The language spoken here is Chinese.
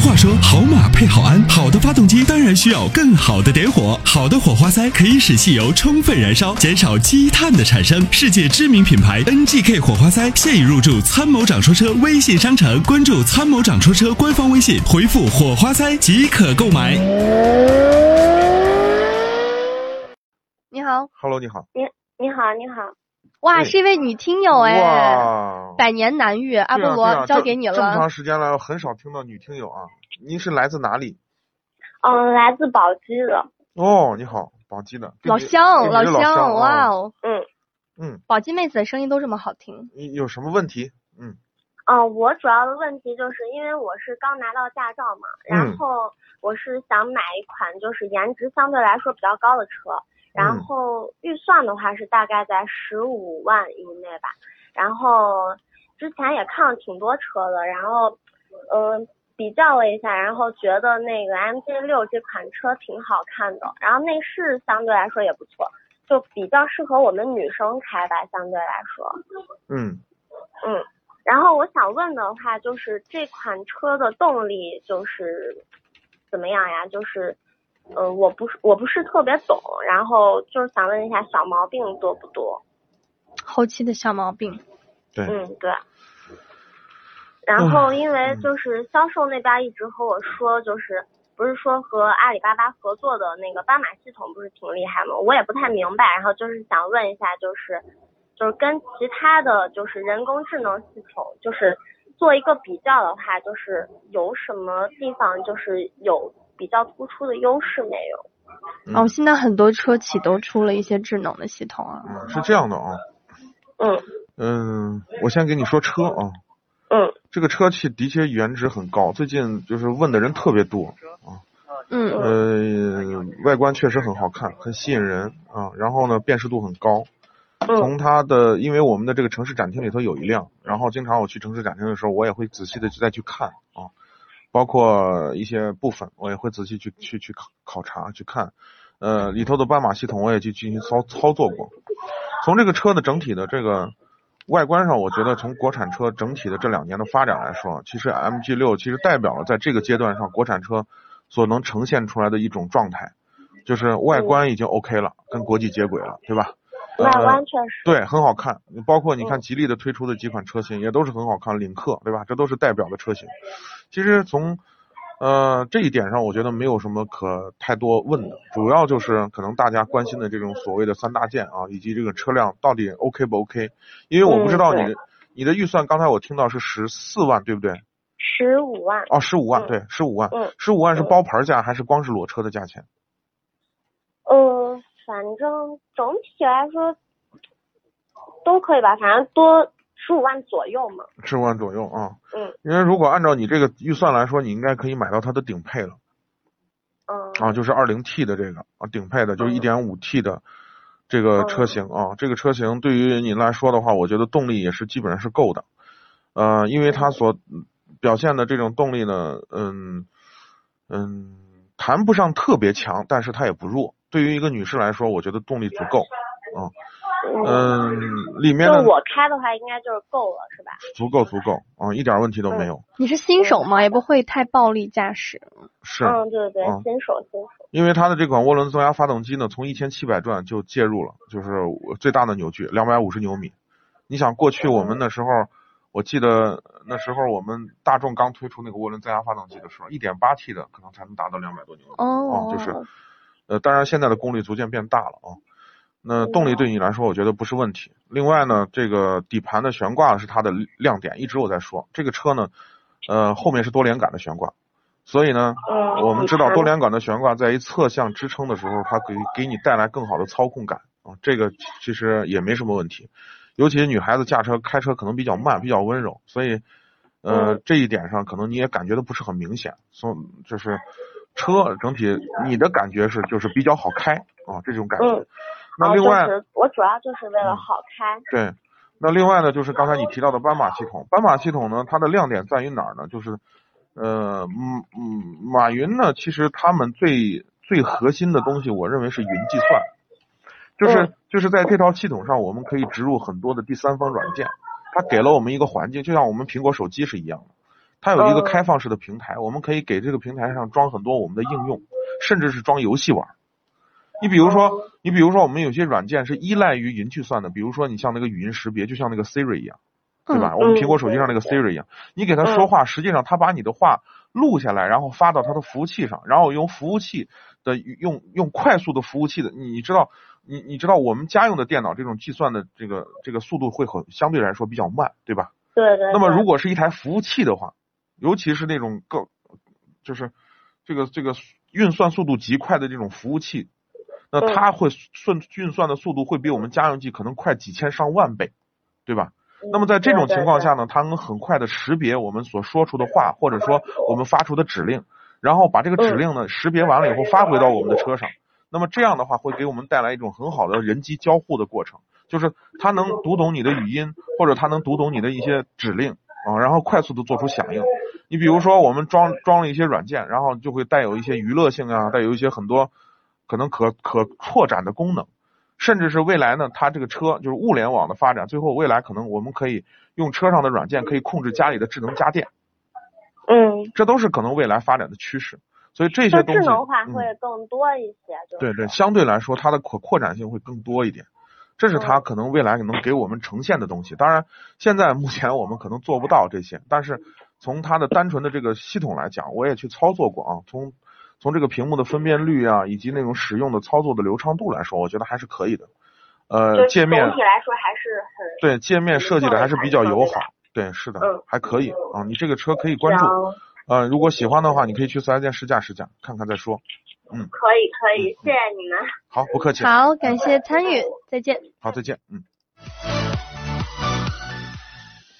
话说，好马配好鞍，好的发动机当然需要更好的点火。好的火花塞可以使汽油充分燃烧，减少积碳的产生。世界知名品牌 NGK 火花塞现已入驻参谋长说车微信商城，关注参谋长说车官方微信，回复火花塞即可购买。你好，Hello，你好。你你好，你好，哇，哎是一位女听友哎，哇，百年难遇，阿波罗交给你了这么。长时间了，很少听到女听友啊。您是来自哪里？嗯，来自宝鸡的，哦，你好，宝鸡的。老乡，老乡，哇啊。哦，嗯，嗯，宝鸡妹子的声音都这么好听。你有什么问题？嗯嗯，我主要的问题就是因为我是刚拿到驾照嘛，嗯然后我是想买一款就是颜值相对来说比较高的车，然嗯后预算的话是大概在十五万以内吧，然后之前也看了挺多车的，然后嗯、比较了一下，然后觉得那个 MG 六这款车挺好看的，然后内饰相对来说也不错，就比较适合我们女生开吧，相对来说。嗯，嗯，然后我想问的话，就是这款车的动力就是怎么样呀？就是，呃，我不是我不是特别懂，然后就是想问一下小毛病多不多？后期的小毛病，对，嗯，对。然后嗯因为就是销售那边一直和我说，就是不是说和阿里巴巴合作的那个斑马系统不是挺厉害吗？我也不太明白，然后就是想问一下，就是就是跟其他的就是人工智能系统，就是做一个比较的话，就是有什么地方就是有比较突出的优势没有？嗯哦，现在很多车企都出了一些智能的系统啊。嗯，是这样的啊。嗯嗯，我先给你说车啊，嗯这个车其的确颜值很高，最近就是问的人特别多啊。嗯呃，外观确实很好看，很吸引人啊。然后呢，辨识度很高。嗯从它的，因为我们的这个城市展厅里头有一辆，然后经常我去城市展厅的时候，我也会仔细的再去看啊，包括一些部分，我也会仔细去去去考考察去看。呃，里头的斑马系统我也去进行操操作过。从这个车的整体的这个外观上，我觉得从国产车整体的这两年的发展来说，其实 MG 六其实代表了在这个阶段上国产车所能呈现出来的一种状态，就是外观已经 OK 了，跟国际接轨了，对吧？外呃观确实。对，很好看。包括你看嗯吉利的推出的几款车型也都是很好看，领克对吧？这都是代表的车型。其实从呃这一点上，我觉得没有什么可太多问的，主要就是可能大家关心的这种所谓的三大件啊，以及这个车辆到底 OK 不 OK？因为我不知道你你的预算，刚才我听到是十四万，对不对？十五万，哦，十五万，嗯对，十五万嗯，十五万是包牌价还是光是裸车的价钱？嗯，反正总体来说都可以吧，反正多十五万左右嘛。十五万左右啊。嗯因为如果按照你这个预算来说，你应该可以买到它的顶配了。嗯啊，就是二零 T 的这个啊，顶配的，就是一点五 T 的这个车型啊，这个车型对于您来说的话，我觉得动力也是基本上是够的，呃，因为它所表现的这种动力呢，嗯嗯，谈不上特别强，但是它也不弱。对于一个女士来说，我觉得动力足够啊，嗯，里面就我开的话，应该就是够了，是吧？足够足够啊，一点问题都没有。你是新手吗？也不会太暴力驾驶。是，嗯，对对嗯对，新手新手。因为它的这款涡轮增压发动机呢，从一千七百转就介入了，就是我最大的扭矩两百五十牛米。你想过去我们那时候，我记得那时候我们大众刚推出那个涡轮增压发动机的时候，一点八 T 的可能才能达到两百多牛米。哦，就是呃，当然现在的功率逐渐变大了啊。那动力对你来说，我觉得不是问题。另外呢，这个底盘的悬挂是它的亮点，一直我在说，这个车呢，呃，后面是多连杆的悬挂，所以呢，嗯，我们知道多连杆的悬挂在于侧向支撑的时候，它可以给你带来更好的操控感。啊，这个其实也没什么问题。尤其女孩子驾车开车可能比较慢，比较温柔，所以呃、嗯。这一点上可能你也感觉的不是很明显，所就是车整体你的感觉是就是比较好开啊这种感觉。那另外、就是我主要就是为了嗯好开。对，那另外呢，就是刚才你提到的斑马系统。斑马系统呢，它的亮点在于哪儿呢？就是，呃，嗯嗯，马云呢，其实他们最最核心的东西，我认为是云计算，就是、嗯就是在这套系统上，我们可以植入很多的第三方软件，它给了我们一个环境，就像我们苹果手机是一样的。它有一个嗯开放式的平台，我们可以给这个平台上装很多我们的应用，甚至是装游戏玩儿。你比如说哦，你比如说，我们有些软件是依赖于云计算的，比如说你像那个语音识别，就像那个 Siri 一样，对吧？我们苹果手机上那个 Siri 一样，你给他说话，实际上他把你的话录下来，然后发到他的服务器上，然后用服务器的用用快速的服务器的，你你知道，你你知道我们家用的电脑这种计算的这个这个速度会很相对来说比较慢，对吧？对对。那么如果是一台服务器的话，尤其是那种更就是这个这个运算速度极快的这种服务器，那嗯它会算运算的速度会比我们家用机可能快几千上万倍，对吧？那么在这种情况下呢，它能很快的识别我们所说出的话，或者说我们发出的指令，然后把这个指令呢识别完了以后发回到我们的车上。那么这样的话会给我们带来一种很好的人机交互的过程，就是它能读懂你的语音，或者它能读懂你的一些指令啊，然后快速的做出响应。你比如说我们装装了一些软件，然后就会带有一些娱乐性啊，带有一些很多可能可可扩展的功能。甚至是未来呢，它这个车就是物联网的发展，最后未来可能我们可以用车上的软件可以控制家里的智能家电，嗯，这都是可能未来发展的趋势。所以这些东西，智能化嗯会更多一些，就是对对，相对来说它的可扩展性会更多一点，这是它可能未来能给我们呈现的东西。当然，现在目前我们可能做不到这些，但是从它的单纯的这个系统来讲，我也去操作过啊，从从这个屏幕的分辨率啊，以及那种使用的操作的流畅度来说，我觉得还是可以的。呃，界面总体来说还是很对界面设计的还是比较友好对是的嗯，还可以啊。你这个车可以关注，行呃，如果喜欢的话，你可以去四 S 店试驾试驾，看看再说。嗯可以可以，谢谢你们。好，不客气，好，感谢参与，再见。好，再见，嗯。